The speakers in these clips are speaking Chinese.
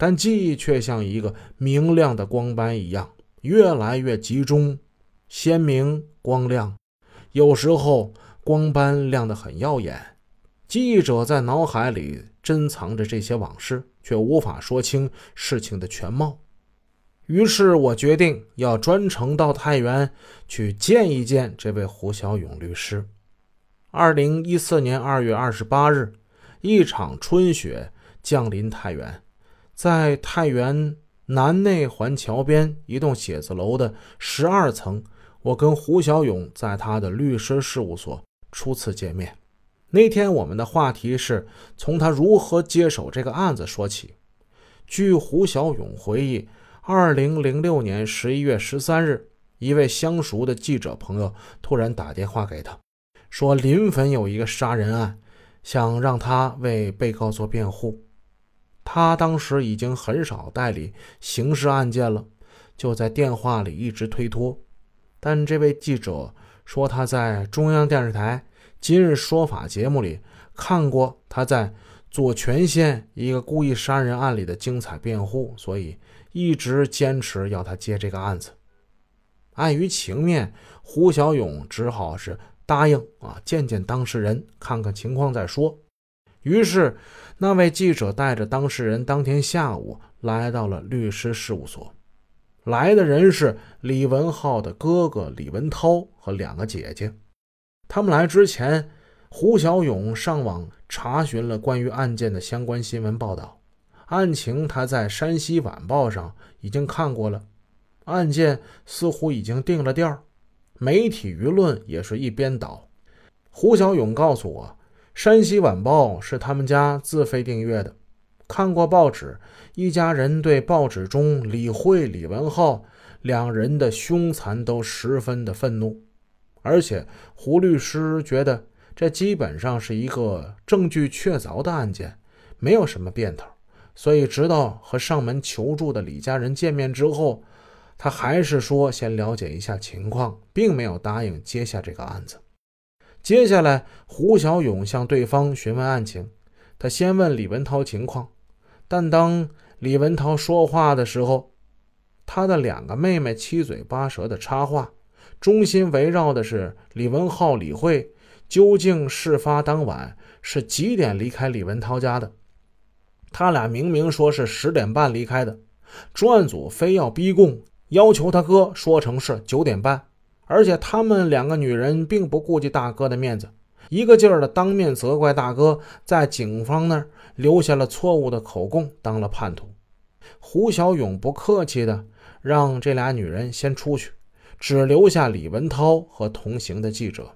但记忆却像一个明亮的光斑一样，越来越集中、鲜明、光亮。有时候光斑亮得很耀眼。记忆者在脑海里珍藏着这些往事，却无法说清事情的全貌。于是我决定要专程到太原去见一见这位胡小勇律师。二零一四年二月二十八日，一场春雪降临太原，在太原南内环桥边一栋写字楼的十二层，我跟胡小勇在他的律师事务所初次见面。那天我们的话题是从他如何接手这个案子说起。据胡小勇回忆，二零零六年十一月十三日，一位相熟的记者朋友突然打电话给他，说临汾有一个杀人案，想让他为被告做辩护。他当时已经很少代理刑事案件了，就在电话里一直推脱。但这位记者说他在中央电视台。今日说法节目里看过他在左权县一个故意杀人案里的精彩辩护，所以一直坚持要他接这个案子。碍于情面，胡小勇只好是答应啊，见见当事人，看看情况再说。于是，那位记者带着当事人当天下午来到了律师事务所。来的人是李文浩的哥哥李文涛和两个姐姐。他们来之前，胡小勇上网查询了关于案件的相关新闻报道，案情他在《山西晚报》上已经看过了，案件似乎已经定了调，媒体舆论也是一边倒。胡小勇告诉我，《山西晚报》是他们家自费订阅的，看过报纸，一家人对报纸中李慧、李文浩两人的凶残都十分的愤怒。而且胡律师觉得这基本上是一个证据确凿的案件，没有什么变头，所以直到和上门求助的李家人见面之后，他还是说先了解一下情况，并没有答应接下这个案子。接下来，胡小勇向对方询问案情，他先问李文涛情况，但当李文涛说话的时候，他的两个妹妹七嘴八舌的插话。中心围绕的是李文浩、李慧究竟事发当晚是几点离开李文涛家的？他俩明明说是十点半离开的，专案组非要逼供，要求他哥说成是九点半。而且他们两个女人并不顾及大哥的面子，一个劲儿的当面责怪大哥，在警方那儿留下了错误的口供，当了叛徒。胡小勇不客气的让这俩女人先出去。只留下李文涛和同行的记者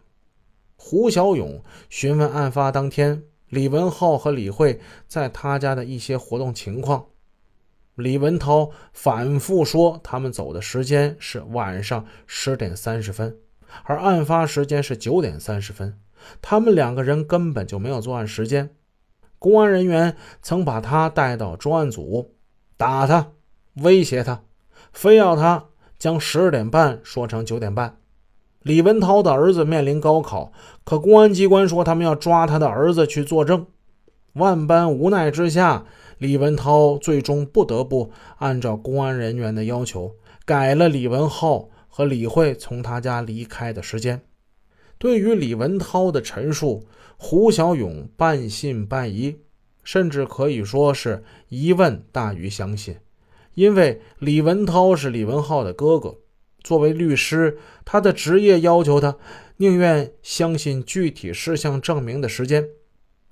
胡小勇询问案发当天李文浩和李慧在他家的一些活动情况。李文涛反复说，他们走的时间是晚上十点三十分，而案发时间是九点三十分，他们两个人根本就没有作案时间。公安人员曾把他带到专案组，打他，威胁他，非要他。将十二点半说成九点半。李文涛的儿子面临高考，可公安机关说他们要抓他的儿子去作证。万般无奈之下，李文涛最终不得不按照公安人员的要求，改了李文浩和李慧从他家离开的时间。对于李文涛的陈述，胡小勇半信半疑，甚至可以说是疑问大于相信。因为李文涛是李文浩的哥哥，作为律师，他的职业要求他宁愿相信具体事项证明的时间。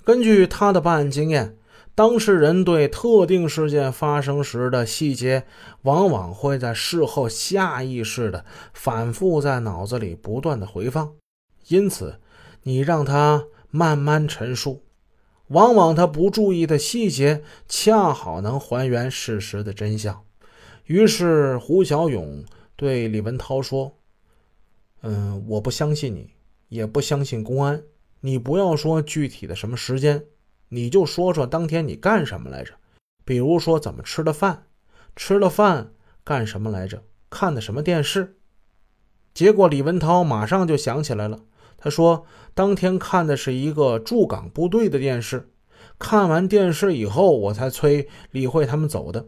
根据他的办案经验，当事人对特定事件发生时的细节，往往会在事后下意识的反复在脑子里不断的回放。因此，你让他慢慢陈述。往往他不注意的细节，恰好能还原事实的真相。于是胡小勇对李文涛说：“嗯，我不相信你，也不相信公安。你不要说具体的什么时间，你就说说当天你干什么来着？比如说怎么吃的饭，吃了饭干什么来着？看的什么电视？”结果李文涛马上就想起来了。他说：“当天看的是一个驻港部队的电视，看完电视以后，我才催李慧他们走的。